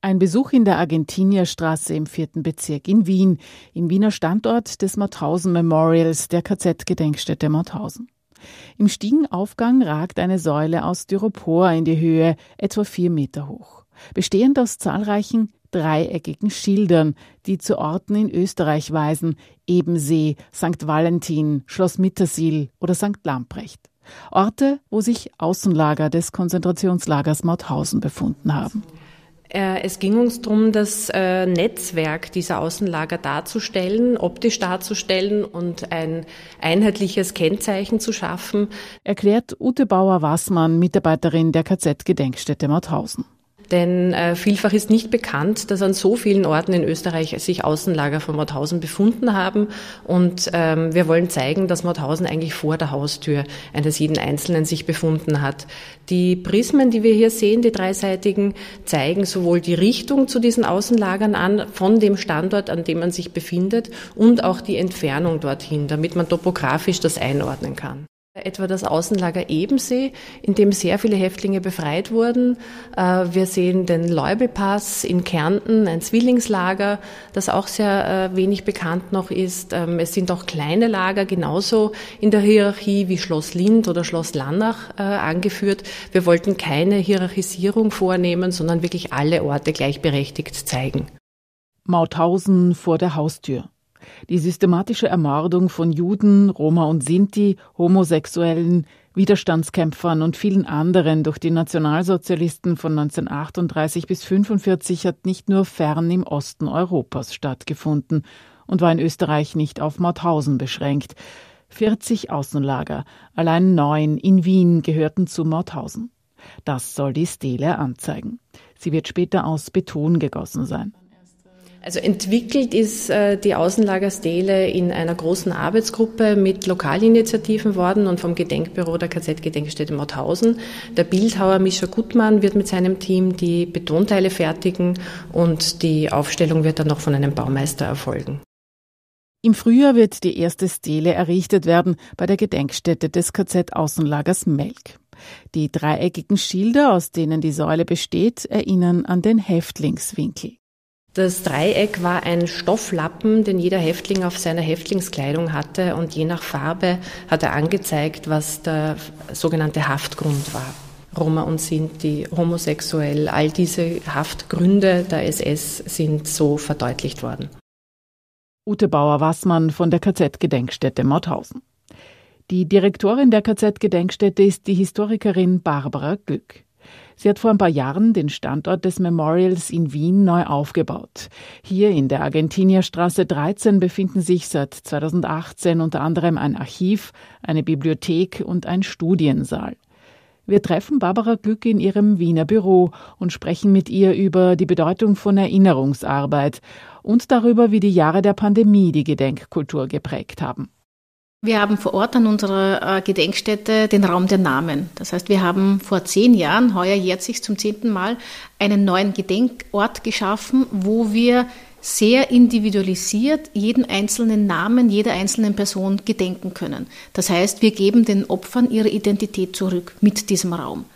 Ein Besuch in der Argentinierstraße im vierten Bezirk in Wien, im Wiener Standort des Mauthausen Memorials der KZ-Gedenkstätte Mauthausen. Im Stiegenaufgang ragt eine Säule aus Styropor in die Höhe, etwa vier Meter hoch, bestehend aus zahlreichen dreieckigen Schildern, die zu Orten in Österreich weisen, Ebensee, St. Valentin, Schloss Mittersiel oder St. Lamprecht. Orte, wo sich Außenlager des Konzentrationslagers Mauthausen befunden haben. Äh, es ging uns darum, das äh, Netzwerk dieser Außenlager darzustellen, optisch darzustellen und ein einheitliches Kennzeichen zu schaffen. Erklärt Ute Bauer-Wassmann, Mitarbeiterin der KZ-Gedenkstätte Mauthausen. Denn äh, vielfach ist nicht bekannt, dass an so vielen Orten in Österreich sich Außenlager von Mauthausen befunden haben. Und ähm, wir wollen zeigen, dass Mauthausen eigentlich vor der Haustür eines jeden Einzelnen sich befunden hat. Die Prismen, die wir hier sehen, die dreiseitigen, zeigen sowohl die Richtung zu diesen Außenlagern an, von dem Standort, an dem man sich befindet, und auch die Entfernung dorthin, damit man topografisch das einordnen kann. Etwa das Außenlager Ebensee, in dem sehr viele Häftlinge befreit wurden. Äh, wir sehen den Leubelpass in Kärnten, ein Zwillingslager, das auch sehr äh, wenig bekannt noch ist. Ähm, es sind auch kleine Lager genauso in der Hierarchie wie Schloss Lind oder Schloss Lannach äh, angeführt. Wir wollten keine Hierarchisierung vornehmen, sondern wirklich alle Orte gleichberechtigt zeigen. Mauthausen vor der Haustür. Die systematische Ermordung von Juden, Roma und Sinti, Homosexuellen, Widerstandskämpfern und vielen anderen durch die Nationalsozialisten von 1938 bis 1945 hat nicht nur fern im Osten Europas stattgefunden und war in Österreich nicht auf Mauthausen beschränkt. 40 Außenlager, allein neun in Wien gehörten zu Mauthausen. Das soll die Stele anzeigen. Sie wird später aus Beton gegossen sein. Also entwickelt ist äh, die Außenlagerstele in einer großen Arbeitsgruppe mit Lokalinitiativen worden und vom Gedenkbüro der KZ-Gedenkstätte Mauthausen. Der Bildhauer Mischa Gutmann wird mit seinem Team die Betonteile fertigen und die Aufstellung wird dann noch von einem Baumeister erfolgen. Im Frühjahr wird die erste Stele errichtet werden bei der Gedenkstätte des KZ-Außenlagers Melk. Die dreieckigen Schilder, aus denen die Säule besteht, erinnern an den Häftlingswinkel. Das Dreieck war ein Stofflappen, den jeder Häftling auf seiner Häftlingskleidung hatte und je nach Farbe hat er angezeigt, was der sogenannte Haftgrund war. Roma und Sinti, homosexuell, all diese Haftgründe der SS sind so verdeutlicht worden. Ute Bauer-Wassmann von der KZ-Gedenkstätte Mauthausen. Die Direktorin der KZ-Gedenkstätte ist die Historikerin Barbara Glück. Sie hat vor ein paar Jahren den Standort des Memorials in Wien neu aufgebaut. Hier in der Argentinierstraße 13 befinden sich seit 2018 unter anderem ein Archiv, eine Bibliothek und ein Studiensaal. Wir treffen Barbara Glück in ihrem Wiener Büro und sprechen mit ihr über die Bedeutung von Erinnerungsarbeit und darüber, wie die Jahre der Pandemie die Gedenkkultur geprägt haben. Wir haben vor Ort an unserer äh, Gedenkstätte den Raum der Namen. Das heißt, wir haben vor zehn Jahren, heuer jährt sich zum zehnten Mal, einen neuen Gedenkort geschaffen, wo wir sehr individualisiert jeden einzelnen Namen jeder einzelnen Person gedenken können. Das heißt, wir geben den Opfern ihre Identität zurück mit diesem Raum.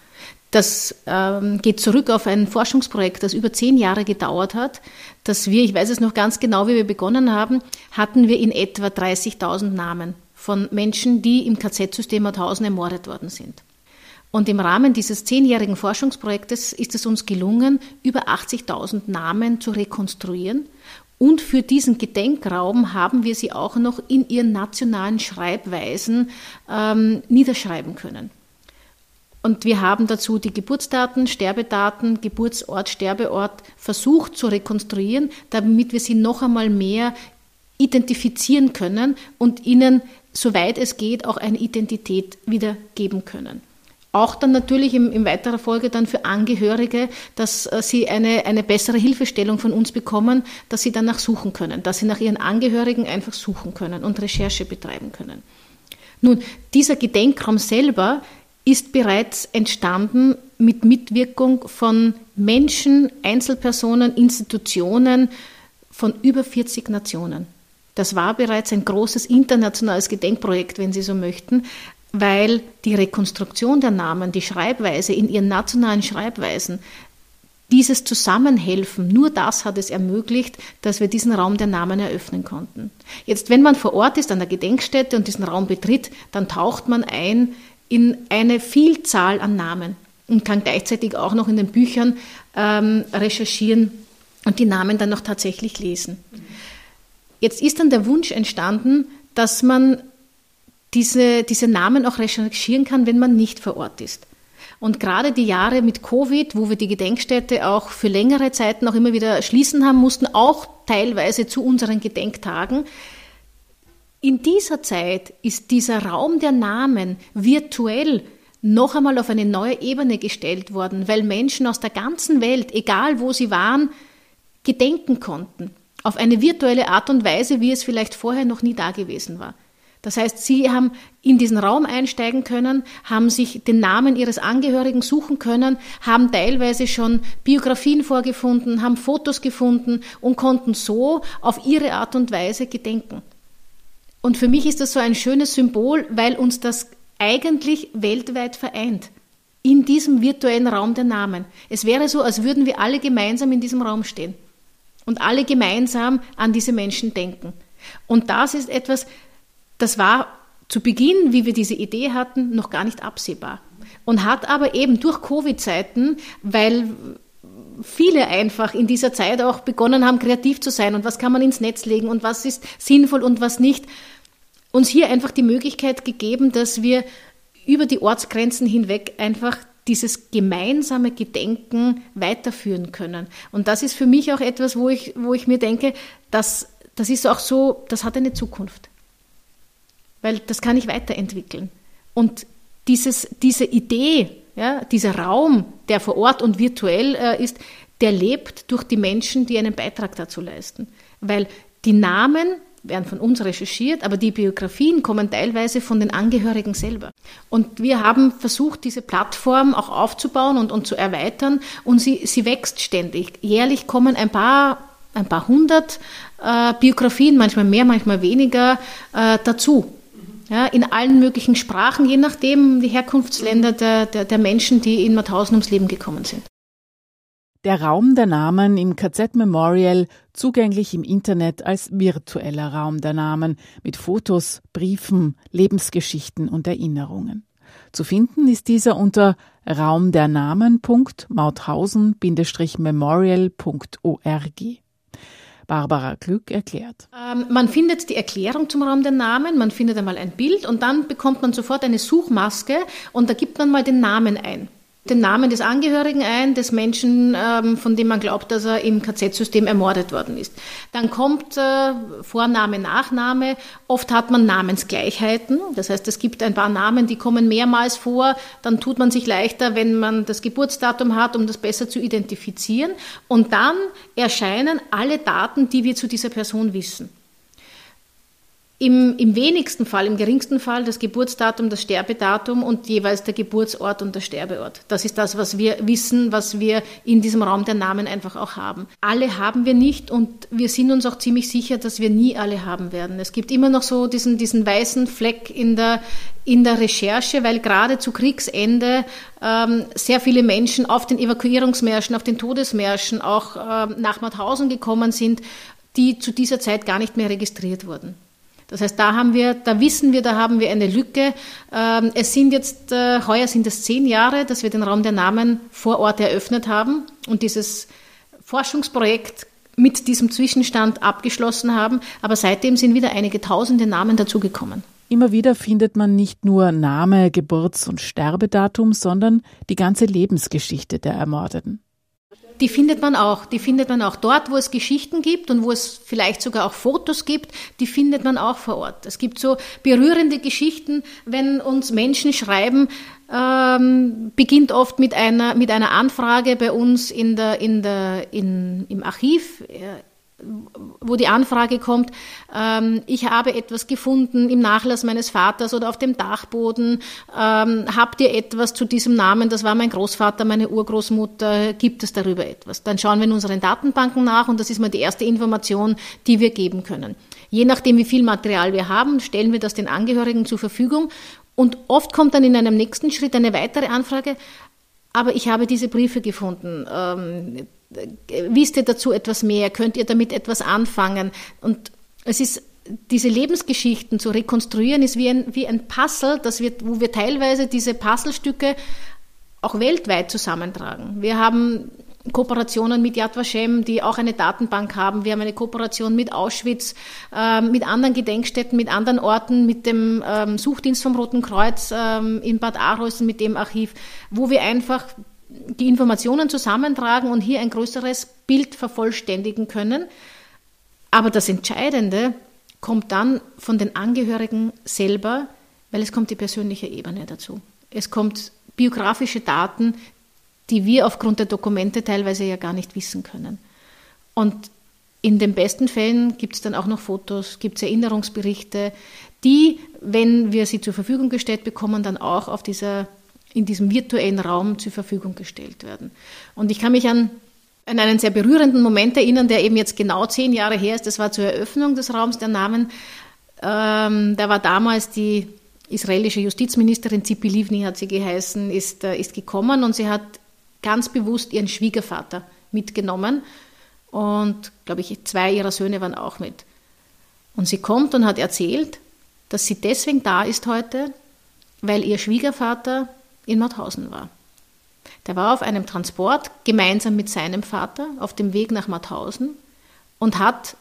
Das ähm, geht zurück auf ein Forschungsprojekt, das über zehn Jahre gedauert hat, dass wir, ich weiß es noch ganz genau, wie wir begonnen haben, hatten wir in etwa 30.000 Namen von Menschen, die im KZ-System Mauthausen ermordet worden sind. Und im Rahmen dieses zehnjährigen Forschungsprojektes ist es uns gelungen, über 80.000 Namen zu rekonstruieren. Und für diesen Gedenkraum haben wir sie auch noch in ihren nationalen Schreibweisen ähm, niederschreiben können. Und wir haben dazu die Geburtsdaten, Sterbedaten, Geburtsort, Sterbeort versucht zu rekonstruieren, damit wir sie noch einmal mehr identifizieren können und ihnen soweit es geht, auch eine Identität wiedergeben können. Auch dann natürlich im, in weiterer Folge dann für Angehörige, dass äh, sie eine, eine bessere Hilfestellung von uns bekommen, dass sie danach suchen können, dass sie nach ihren Angehörigen einfach suchen können und Recherche betreiben können. Nun, dieser Gedenkraum selber ist bereits entstanden mit Mitwirkung von Menschen, Einzelpersonen, Institutionen von über 40 Nationen. Das war bereits ein großes internationales Gedenkprojekt, wenn Sie so möchten, weil die Rekonstruktion der Namen, die Schreibweise in ihren nationalen Schreibweisen, dieses Zusammenhelfen, nur das hat es ermöglicht, dass wir diesen Raum der Namen eröffnen konnten. Jetzt, wenn man vor Ort ist an der Gedenkstätte und diesen Raum betritt, dann taucht man ein in eine Vielzahl an Namen und kann gleichzeitig auch noch in den Büchern ähm, recherchieren und die Namen dann noch tatsächlich lesen. Jetzt ist dann der Wunsch entstanden, dass man diese, diese Namen auch recherchieren kann, wenn man nicht vor Ort ist. Und gerade die Jahre mit Covid, wo wir die Gedenkstätte auch für längere Zeiten auch immer wieder schließen haben mussten, auch teilweise zu unseren Gedenktagen, in dieser Zeit ist dieser Raum der Namen virtuell noch einmal auf eine neue Ebene gestellt worden, weil Menschen aus der ganzen Welt, egal wo sie waren, gedenken konnten. Auf eine virtuelle Art und Weise, wie es vielleicht vorher noch nie da gewesen war. Das heißt, Sie haben in diesen Raum einsteigen können, haben sich den Namen Ihres Angehörigen suchen können, haben teilweise schon Biografien vorgefunden, haben Fotos gefunden und konnten so auf ihre Art und Weise gedenken. Und für mich ist das so ein schönes Symbol, weil uns das eigentlich weltweit vereint. In diesem virtuellen Raum der Namen. Es wäre so, als würden wir alle gemeinsam in diesem Raum stehen und alle gemeinsam an diese Menschen denken. Und das ist etwas, das war zu Beginn, wie wir diese Idee hatten, noch gar nicht absehbar. Und hat aber eben durch Covid-Zeiten, weil viele einfach in dieser Zeit auch begonnen haben, kreativ zu sein und was kann man ins Netz legen und was ist sinnvoll und was nicht, uns hier einfach die Möglichkeit gegeben, dass wir über die Ortsgrenzen hinweg einfach dieses gemeinsame Gedenken weiterführen können. Und das ist für mich auch etwas, wo ich, wo ich mir denke, dass, das ist auch so, das hat eine Zukunft weil das kann ich weiterentwickeln. Und dieses, diese Idee, ja, dieser Raum, der vor Ort und virtuell äh, ist, der lebt durch die Menschen, die einen Beitrag dazu leisten. Weil die Namen werden von uns recherchiert, aber die Biografien kommen teilweise von den Angehörigen selber. Und wir haben versucht, diese Plattform auch aufzubauen und, und zu erweitern und sie, sie wächst ständig. Jährlich kommen ein paar, ein paar hundert äh, Biografien, manchmal mehr, manchmal weniger, äh, dazu ja, in allen möglichen Sprachen, je nachdem die Herkunftsländer der, der, der Menschen, die in Mauthausen ums Leben gekommen sind. Der Raum der Namen im KZ Memorial zugänglich im Internet als virtueller Raum der Namen mit Fotos, Briefen, Lebensgeschichten und Erinnerungen. Zu finden ist dieser unter raumdernamen.mauthausen-memorial.org. Barbara Glück erklärt. Ähm, man findet die Erklärung zum Raum der Namen, man findet einmal ein Bild und dann bekommt man sofort eine Suchmaske und da gibt man mal den Namen ein den Namen des Angehörigen ein, des Menschen, ähm, von dem man glaubt, dass er im KZ-System ermordet worden ist. Dann kommt äh, Vorname, Nachname. Oft hat man Namensgleichheiten. Das heißt, es gibt ein paar Namen, die kommen mehrmals vor. Dann tut man sich leichter, wenn man das Geburtsdatum hat, um das besser zu identifizieren. Und dann erscheinen alle Daten, die wir zu dieser Person wissen. Im, Im wenigsten Fall, im geringsten Fall das Geburtsdatum, das Sterbedatum und jeweils der Geburtsort und der Sterbeort. Das ist das, was wir wissen, was wir in diesem Raum der Namen einfach auch haben. Alle haben wir nicht und wir sind uns auch ziemlich sicher, dass wir nie alle haben werden. Es gibt immer noch so diesen, diesen weißen Fleck in der, in der Recherche, weil gerade zu Kriegsende ähm, sehr viele Menschen auf den Evakuierungsmärschen, auf den Todesmärschen auch ähm, nach Mauthausen gekommen sind, die zu dieser Zeit gar nicht mehr registriert wurden. Das heißt, da haben wir, da wissen wir, da haben wir eine Lücke. Ähm, es sind jetzt, äh, heuer sind es zehn Jahre, dass wir den Raum der Namen vor Ort eröffnet haben und dieses Forschungsprojekt mit diesem Zwischenstand abgeschlossen haben. Aber seitdem sind wieder einige tausende Namen dazugekommen. Immer wieder findet man nicht nur Name, Geburts- und Sterbedatum, sondern die ganze Lebensgeschichte der Ermordeten die findet man auch. Die findet man auch dort, wo es Geschichten gibt und wo es vielleicht sogar auch Fotos gibt, die findet man auch vor Ort. Es gibt so berührende Geschichten, wenn uns Menschen schreiben, ähm, beginnt oft mit einer, mit einer Anfrage bei uns in der, in der, in, im Archiv äh, wo die Anfrage kommt, ähm, ich habe etwas gefunden im Nachlass meines Vaters oder auf dem Dachboden, ähm, habt ihr etwas zu diesem Namen, das war mein Großvater, meine Urgroßmutter, gibt es darüber etwas? Dann schauen wir in unseren Datenbanken nach und das ist mal die erste Information, die wir geben können. Je nachdem, wie viel Material wir haben, stellen wir das den Angehörigen zur Verfügung und oft kommt dann in einem nächsten Schritt eine weitere Anfrage, aber ich habe diese Briefe gefunden. Ähm, wisst ihr dazu etwas mehr? Könnt ihr damit etwas anfangen? Und es ist diese Lebensgeschichten zu rekonstruieren, ist wie ein, wie ein Puzzle, das wir, wo wir teilweise diese Puzzlestücke auch weltweit zusammentragen. Wir haben Kooperationen mit Yad Vashem, die auch eine Datenbank haben. Wir haben eine Kooperation mit Auschwitz, äh, mit anderen Gedenkstätten, mit anderen Orten, mit dem ähm, Suchdienst vom Roten Kreuz ähm, in Bad Arolsen, mit dem Archiv, wo wir einfach die Informationen zusammentragen und hier ein größeres Bild vervollständigen können. Aber das Entscheidende kommt dann von den Angehörigen selber, weil es kommt die persönliche Ebene dazu. Es kommt biografische Daten, die wir aufgrund der Dokumente teilweise ja gar nicht wissen können. Und in den besten Fällen gibt es dann auch noch Fotos, gibt es Erinnerungsberichte, die, wenn wir sie zur Verfügung gestellt bekommen, dann auch auf dieser, in diesem virtuellen Raum zur Verfügung gestellt werden. Und ich kann mich an, an einen sehr berührenden Moment erinnern, der eben jetzt genau zehn Jahre her ist. Das war zur Eröffnung des Raums der Namen. Ähm, da war damals die israelische Justizministerin Zipi Livni, hat sie geheißen, ist, äh, ist gekommen und sie hat ganz bewusst ihren Schwiegervater mitgenommen und, glaube ich, zwei ihrer Söhne waren auch mit. Und sie kommt und hat erzählt, dass sie deswegen da ist heute, weil ihr Schwiegervater in Mauthausen war. Der war auf einem Transport gemeinsam mit seinem Vater auf dem Weg nach Mauthausen und hat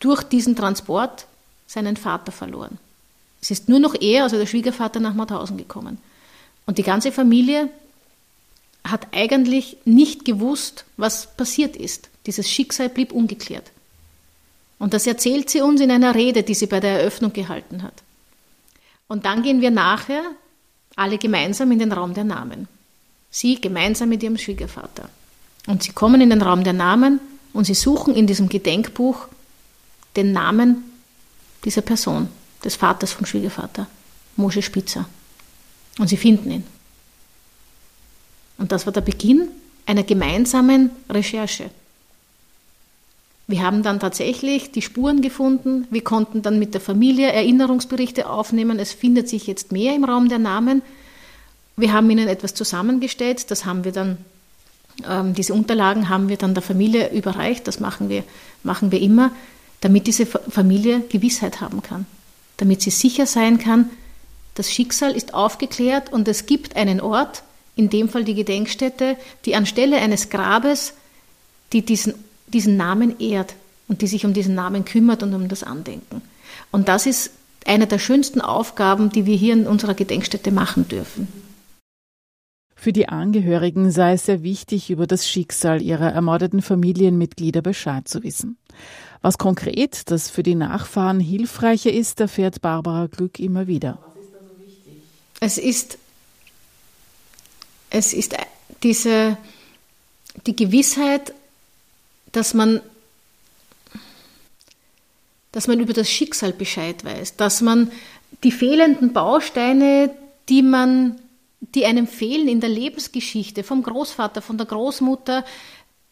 durch diesen Transport seinen Vater verloren. Es ist nur noch er, also der Schwiegervater, nach Mauthausen gekommen. Und die ganze Familie hat eigentlich nicht gewusst, was passiert ist. Dieses Schicksal blieb ungeklärt. Und das erzählt sie uns in einer Rede, die sie bei der Eröffnung gehalten hat. Und dann gehen wir nachher alle gemeinsam in den Raum der Namen. Sie gemeinsam mit ihrem Schwiegervater. Und sie kommen in den Raum der Namen und sie suchen in diesem Gedenkbuch den Namen dieser Person, des Vaters vom Schwiegervater, Mosche Spitzer. Und sie finden ihn. Und das war der Beginn einer gemeinsamen Recherche. Wir haben dann tatsächlich die Spuren gefunden. Wir konnten dann mit der Familie Erinnerungsberichte aufnehmen. Es findet sich jetzt mehr im Raum der Namen. Wir haben ihnen etwas zusammengestellt. Das haben wir dann, ähm, diese Unterlagen haben wir dann der Familie überreicht. Das machen wir, machen wir immer, damit diese Familie Gewissheit haben kann. Damit sie sicher sein kann, das Schicksal ist aufgeklärt und es gibt einen Ort, in dem Fall die Gedenkstätte, die anstelle eines Grabes, die diesen, diesen Namen ehrt und die sich um diesen Namen kümmert und um das Andenken. Und das ist eine der schönsten Aufgaben, die wir hier in unserer Gedenkstätte machen dürfen. Für die Angehörigen sei es sehr wichtig, über das Schicksal ihrer ermordeten Familienmitglieder Bescheid zu wissen. Was konkret das für die Nachfahren hilfreicher ist, erfährt Barbara Glück immer wieder. Was ist da so wichtig? Es ist es ist diese, die Gewissheit, dass man, dass man über das Schicksal Bescheid weiß, dass man die fehlenden Bausteine, die man, die einem fehlen in der Lebensgeschichte vom Großvater, von der Großmutter,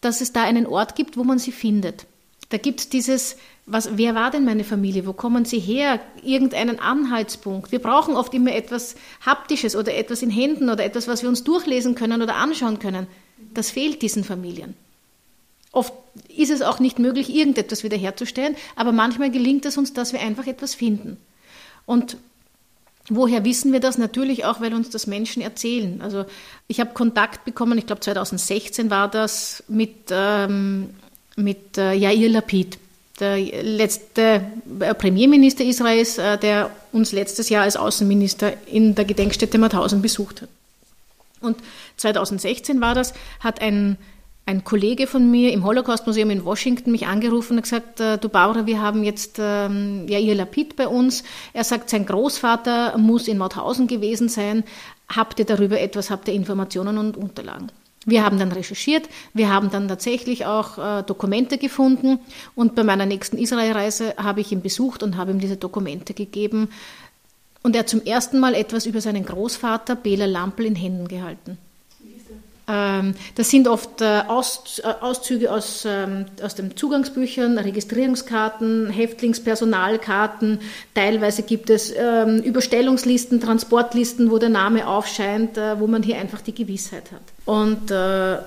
dass es da einen Ort gibt, wo man sie findet. Da gibt es dieses, was, wer war denn meine Familie? Wo kommen sie her? Irgendeinen Anhaltspunkt. Wir brauchen oft immer etwas Haptisches oder etwas in Händen oder etwas, was wir uns durchlesen können oder anschauen können. Das fehlt diesen Familien. Oft ist es auch nicht möglich, irgendetwas wiederherzustellen, aber manchmal gelingt es uns, dass wir einfach etwas finden. Und Woher wissen wir das? Natürlich auch, weil uns das Menschen erzählen. Also ich habe Kontakt bekommen, ich glaube 2016 war das, mit, ähm, mit äh, Yair Lapid der letzte äh, Premierminister Israels, äh, der uns letztes Jahr als Außenminister in der Gedenkstätte Mauthausen besucht hat. Und 2016 war das, hat ein, ein Kollege von mir im Holocaust-Museum in Washington mich angerufen und gesagt, äh, du Bauer, wir haben jetzt ähm, ja, ihr Lapid bei uns. Er sagt, sein Großvater muss in Mauthausen gewesen sein. Habt ihr darüber etwas, habt ihr Informationen und Unterlagen? Wir haben dann recherchiert, wir haben dann tatsächlich auch äh, Dokumente gefunden und bei meiner nächsten Israelreise habe ich ihn besucht und habe ihm diese Dokumente gegeben und er hat zum ersten Mal etwas über seinen Großvater Bela Lampel in Händen gehalten. Ähm, das sind oft äh, Auszüge aus, ähm, aus den Zugangsbüchern, Registrierungskarten, Häftlingspersonalkarten. Teilweise gibt es ähm, Überstellungslisten, Transportlisten, wo der Name aufscheint, äh, wo man hier einfach die Gewissheit hat. Und äh,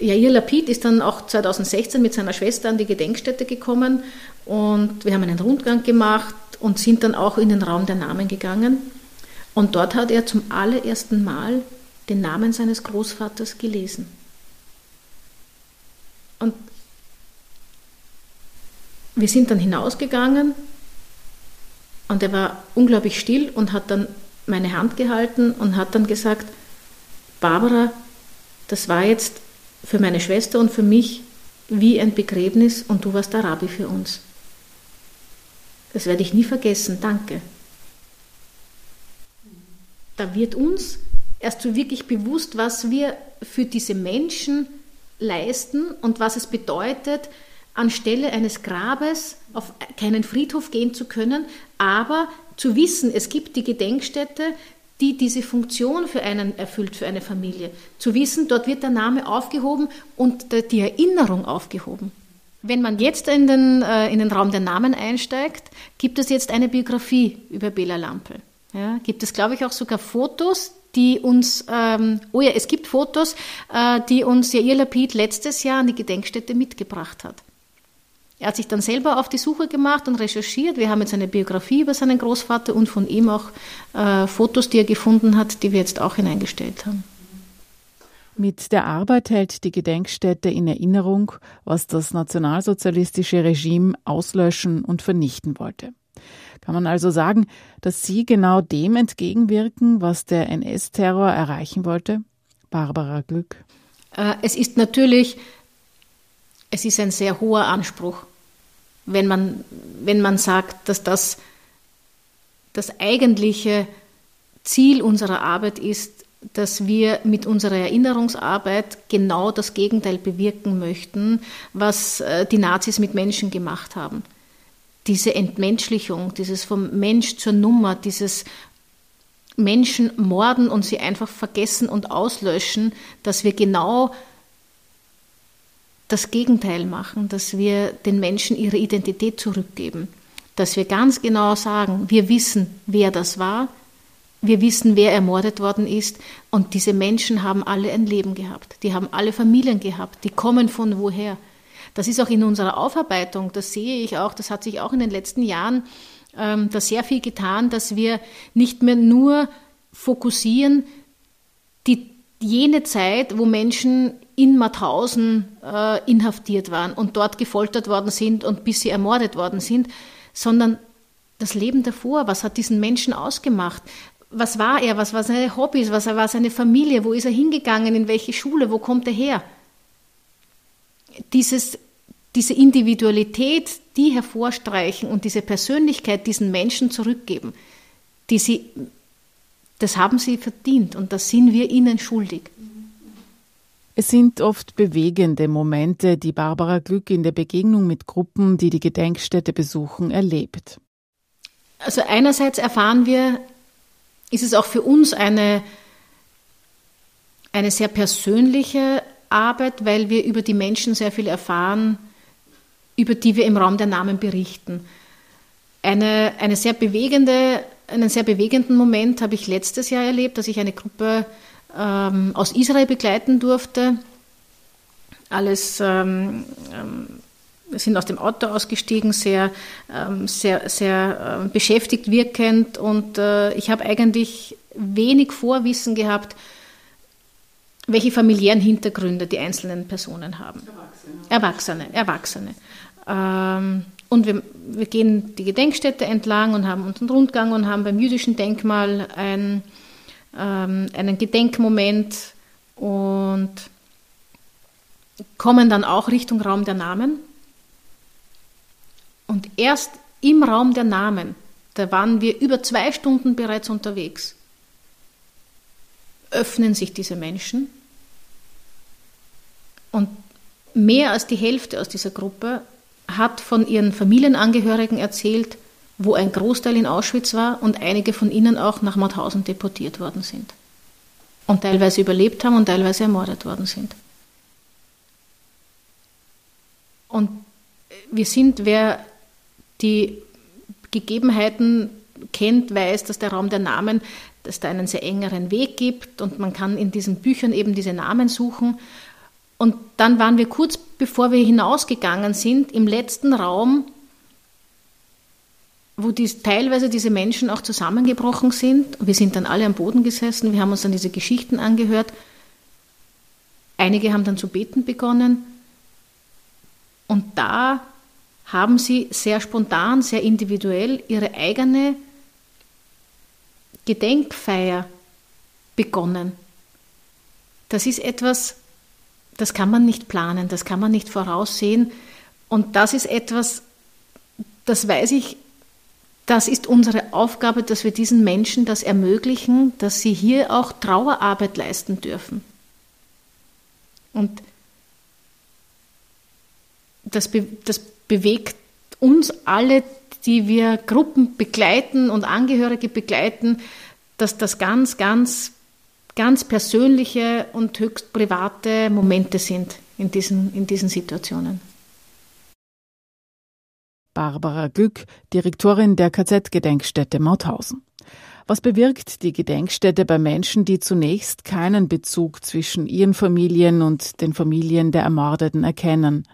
Jair Lapid ist dann auch 2016 mit seiner Schwester an die Gedenkstätte gekommen und wir haben einen Rundgang gemacht und sind dann auch in den Raum der Namen gegangen. Und dort hat er zum allerersten Mal den Namen seines Großvaters gelesen. Und wir sind dann hinausgegangen und er war unglaublich still und hat dann meine Hand gehalten und hat dann gesagt, Barbara, das war jetzt für meine Schwester und für mich wie ein Begräbnis und du warst der Rabbi für uns. Das werde ich nie vergessen, danke. Da wird uns erst so wirklich bewusst, was wir für diese Menschen leisten und was es bedeutet, anstelle eines Grabes auf keinen Friedhof gehen zu können, aber zu wissen, es gibt die Gedenkstätte, die diese Funktion für einen erfüllt, für eine Familie. Zu wissen, dort wird der Name aufgehoben und die Erinnerung aufgehoben. Wenn man jetzt in den, äh, in den Raum der Namen einsteigt, gibt es jetzt eine Biografie über Bela Lampel. Ja, gibt es, glaube ich, auch sogar Fotos, die uns, ähm, oh ja, es gibt Fotos, äh, die uns Jair Lapid letztes Jahr an die Gedenkstätte mitgebracht hat. Er hat sich dann selber auf die Suche gemacht und recherchiert. Wir haben jetzt eine Biografie über seinen Großvater und von ihm auch äh, Fotos, die er gefunden hat, die wir jetzt auch hineingestellt haben. Mit der Arbeit hält die Gedenkstätte in Erinnerung, was das nationalsozialistische Regime auslöschen und vernichten wollte. Kann man also sagen, dass Sie genau dem entgegenwirken, was der NS-Terror erreichen wollte? Barbara Glück. Äh, es ist natürlich, es ist ein sehr hoher Anspruch, wenn man, wenn man sagt, dass das das eigentliche Ziel unserer Arbeit ist, dass wir mit unserer Erinnerungsarbeit genau das Gegenteil bewirken möchten, was äh, die Nazis mit Menschen gemacht haben diese Entmenschlichung, dieses vom Mensch zur Nummer, dieses Menschen morden und sie einfach vergessen und auslöschen, dass wir genau das Gegenteil machen, dass wir den Menschen ihre Identität zurückgeben, dass wir ganz genau sagen, wir wissen, wer das war, wir wissen, wer ermordet worden ist und diese Menschen haben alle ein Leben gehabt, die haben alle Familien gehabt, die kommen von woher. Das ist auch in unserer Aufarbeitung, das sehe ich auch, das hat sich auch in den letzten Jahren ähm, da sehr viel getan, dass wir nicht mehr nur fokussieren, die, jene Zeit, wo Menschen in Mauthausen äh, inhaftiert waren und dort gefoltert worden sind und bis sie ermordet worden sind, sondern das Leben davor, was hat diesen Menschen ausgemacht? Was war er? Was war seine Hobbys? Was war seine Familie? Wo ist er hingegangen? In welche Schule? Wo kommt er her? Dieses, diese Individualität, die hervorstreichen und diese Persönlichkeit diesen Menschen zurückgeben, die sie, das haben sie verdient und das sind wir ihnen schuldig. Es sind oft bewegende Momente, die Barbara Glück in der Begegnung mit Gruppen, die die Gedenkstätte besuchen, erlebt. Also einerseits erfahren wir, ist es auch für uns eine, eine sehr persönliche Arbeit, weil wir über die Menschen sehr viel erfahren, über die wir im Raum der Namen berichten. Eine, eine sehr bewegende, einen sehr bewegenden Moment habe ich letztes Jahr erlebt, dass ich eine Gruppe ähm, aus Israel begleiten durfte. Alles ähm, ähm, sind aus dem Auto ausgestiegen, sehr, ähm, sehr, sehr äh, beschäftigt wirkend und äh, ich habe eigentlich wenig Vorwissen gehabt welche familiären Hintergründe die einzelnen Personen haben. Erwachsene. Erwachsene, Erwachsene. Ähm, und wir, wir, gehen die Gedenkstätte entlang und haben unseren Rundgang und haben beim jüdischen Denkmal ein, ähm, einen Gedenkmoment und kommen dann auch Richtung Raum der Namen. Und erst im Raum der Namen, da waren wir über zwei Stunden bereits unterwegs, öffnen sich diese Menschen. Und mehr als die Hälfte aus dieser Gruppe hat von ihren Familienangehörigen erzählt, wo ein Großteil in Auschwitz war und einige von ihnen auch nach Mauthausen deportiert worden sind. und teilweise überlebt haben und teilweise ermordet worden sind. Und wir sind, wer die Gegebenheiten kennt, weiß, dass der Raum der Namen, dass da einen sehr engeren Weg gibt und man kann in diesen Büchern eben diese Namen suchen. Und dann waren wir kurz bevor wir hinausgegangen sind, im letzten Raum, wo dies, teilweise diese Menschen auch zusammengebrochen sind. Wir sind dann alle am Boden gesessen, wir haben uns dann diese Geschichten angehört. Einige haben dann zu beten begonnen. Und da haben sie sehr spontan, sehr individuell ihre eigene Gedenkfeier begonnen. Das ist etwas, das kann man nicht planen, das kann man nicht voraussehen. Und das ist etwas, das weiß ich, das ist unsere Aufgabe, dass wir diesen Menschen das ermöglichen, dass sie hier auch Trauerarbeit leisten dürfen. Und das, be das bewegt uns alle, die wir Gruppen begleiten und Angehörige begleiten, dass das ganz, ganz, ganz persönliche und höchst private Momente sind in diesen, in diesen Situationen. Barbara Glück, Direktorin der KZ-Gedenkstätte Mauthausen. Was bewirkt die Gedenkstätte bei Menschen, die zunächst keinen Bezug zwischen ihren Familien und den Familien der Ermordeten erkennen?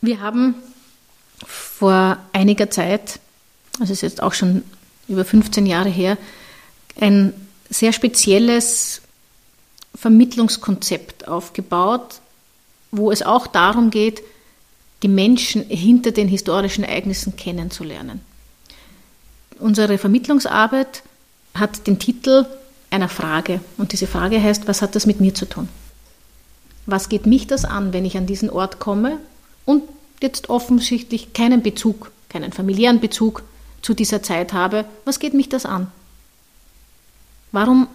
Wir haben vor einiger Zeit, also ist jetzt auch schon über 15 Jahre her, ein sehr spezielles Vermittlungskonzept aufgebaut, wo es auch darum geht, die Menschen hinter den historischen Ereignissen kennenzulernen. Unsere Vermittlungsarbeit hat den Titel einer Frage und diese Frage heißt, was hat das mit mir zu tun? Was geht mich das an, wenn ich an diesen Ort komme und jetzt offensichtlich keinen Bezug, keinen familiären Bezug zu dieser Zeit habe, was geht mich das an? Warum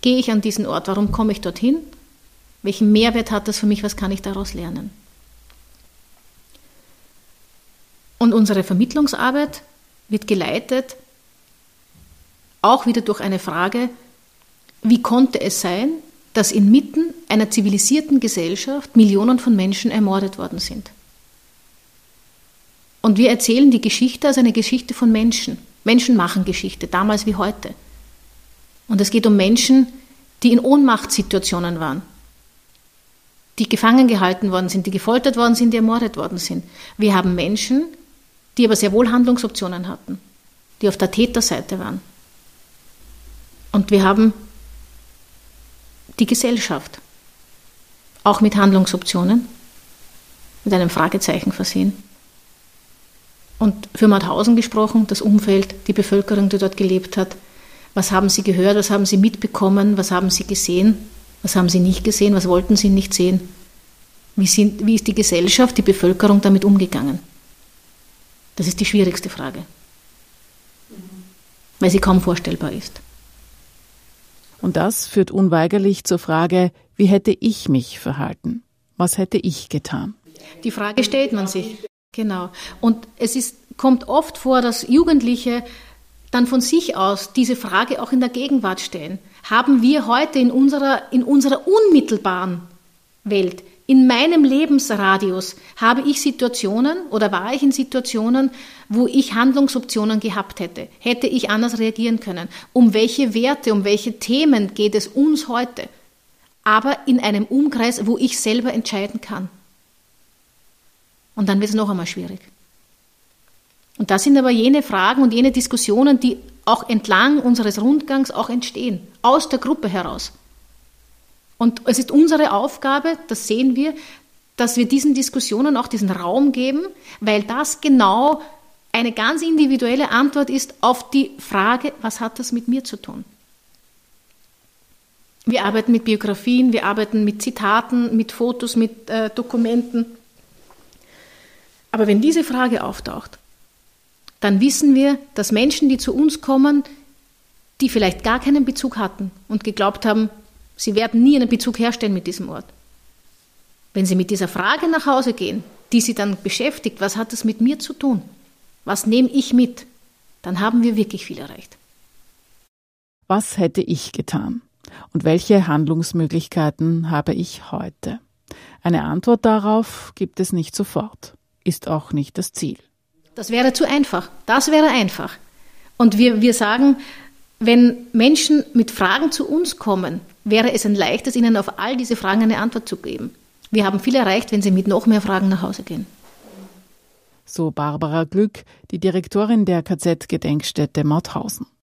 gehe ich an diesen Ort? Warum komme ich dorthin? Welchen Mehrwert hat das für mich? Was kann ich daraus lernen? Und unsere Vermittlungsarbeit wird geleitet auch wieder durch eine Frage, wie konnte es sein, dass inmitten einer zivilisierten Gesellschaft Millionen von Menschen ermordet worden sind? Und wir erzählen die Geschichte als eine Geschichte von Menschen. Menschen machen Geschichte, damals wie heute. Und es geht um Menschen, die in Ohnmachtssituationen waren, die gefangen gehalten worden sind, die gefoltert worden sind, die ermordet worden sind. Wir haben Menschen, die aber sehr wohl Handlungsoptionen hatten, die auf der Täterseite waren. Und wir haben die Gesellschaft, auch mit Handlungsoptionen, mit einem Fragezeichen versehen. Und für Mauthausen gesprochen, das Umfeld, die Bevölkerung, die dort gelebt hat. Was haben Sie gehört, was haben Sie mitbekommen, was haben Sie gesehen, was haben Sie nicht gesehen, was wollten Sie nicht sehen? Wie, sind, wie ist die Gesellschaft, die Bevölkerung damit umgegangen? Das ist die schwierigste Frage, weil sie kaum vorstellbar ist. Und das führt unweigerlich zur Frage, wie hätte ich mich verhalten? Was hätte ich getan? Die Frage stellt man sich. Genau. Und es ist, kommt oft vor, dass Jugendliche dann von sich aus diese Frage auch in der Gegenwart stellen. Haben wir heute in unserer, in unserer unmittelbaren Welt, in meinem Lebensradius, habe ich Situationen oder war ich in Situationen, wo ich Handlungsoptionen gehabt hätte? Hätte ich anders reagieren können? Um welche Werte, um welche Themen geht es uns heute? Aber in einem Umkreis, wo ich selber entscheiden kann. Und dann wird es noch einmal schwierig. Und das sind aber jene Fragen und jene Diskussionen, die auch entlang unseres Rundgangs auch entstehen, aus der Gruppe heraus. Und es ist unsere Aufgabe, das sehen wir, dass wir diesen Diskussionen auch diesen Raum geben, weil das genau eine ganz individuelle Antwort ist auf die Frage, was hat das mit mir zu tun? Wir arbeiten mit Biografien, wir arbeiten mit Zitaten, mit Fotos, mit äh, Dokumenten. Aber wenn diese Frage auftaucht, dann wissen wir, dass Menschen, die zu uns kommen, die vielleicht gar keinen Bezug hatten und geglaubt haben, sie werden nie einen Bezug herstellen mit diesem Ort. Wenn sie mit dieser Frage nach Hause gehen, die sie dann beschäftigt, was hat das mit mir zu tun? Was nehme ich mit? Dann haben wir wirklich viel erreicht. Was hätte ich getan? Und welche Handlungsmöglichkeiten habe ich heute? Eine Antwort darauf gibt es nicht sofort, ist auch nicht das Ziel. Das wäre zu einfach. Das wäre einfach. Und wir, wir sagen, wenn Menschen mit Fragen zu uns kommen, wäre es ein leichtes, ihnen auf all diese Fragen eine Antwort zu geben. Wir haben viel erreicht, wenn sie mit noch mehr Fragen nach Hause gehen. So Barbara Glück, die Direktorin der KZ-Gedenkstätte Mauthausen.